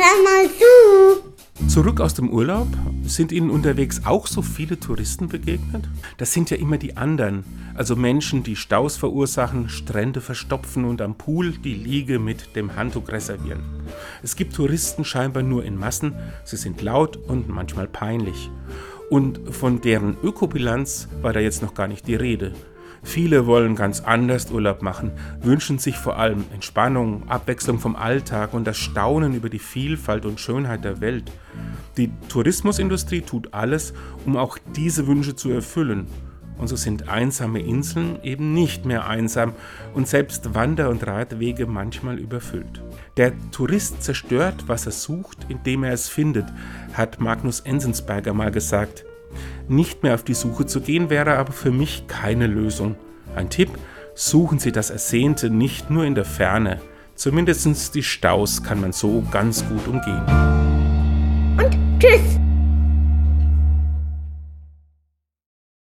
Hör mal zu. Zurück aus dem Urlaub? Sind Ihnen unterwegs auch so viele Touristen begegnet? Das sind ja immer die anderen, also Menschen, die Staus verursachen, Strände verstopfen und am Pool die Liege mit dem Handtuch reservieren. Es gibt Touristen scheinbar nur in Massen, sie sind laut und manchmal peinlich. Und von deren Ökobilanz war da jetzt noch gar nicht die Rede. Viele wollen ganz anders Urlaub machen, wünschen sich vor allem Entspannung, Abwechslung vom Alltag und das Staunen über die Vielfalt und Schönheit der Welt. Die Tourismusindustrie tut alles, um auch diese Wünsche zu erfüllen. Und so sind einsame Inseln eben nicht mehr einsam und selbst Wander- und Radwege manchmal überfüllt. Der Tourist zerstört, was er sucht, indem er es findet, hat Magnus Enzensberger mal gesagt. Nicht mehr auf die Suche zu gehen wäre aber für mich keine Lösung. Ein Tipp, suchen Sie das Ersehnte nicht nur in der Ferne. Zumindest die Staus kann man so ganz gut umgehen. Und tschüss.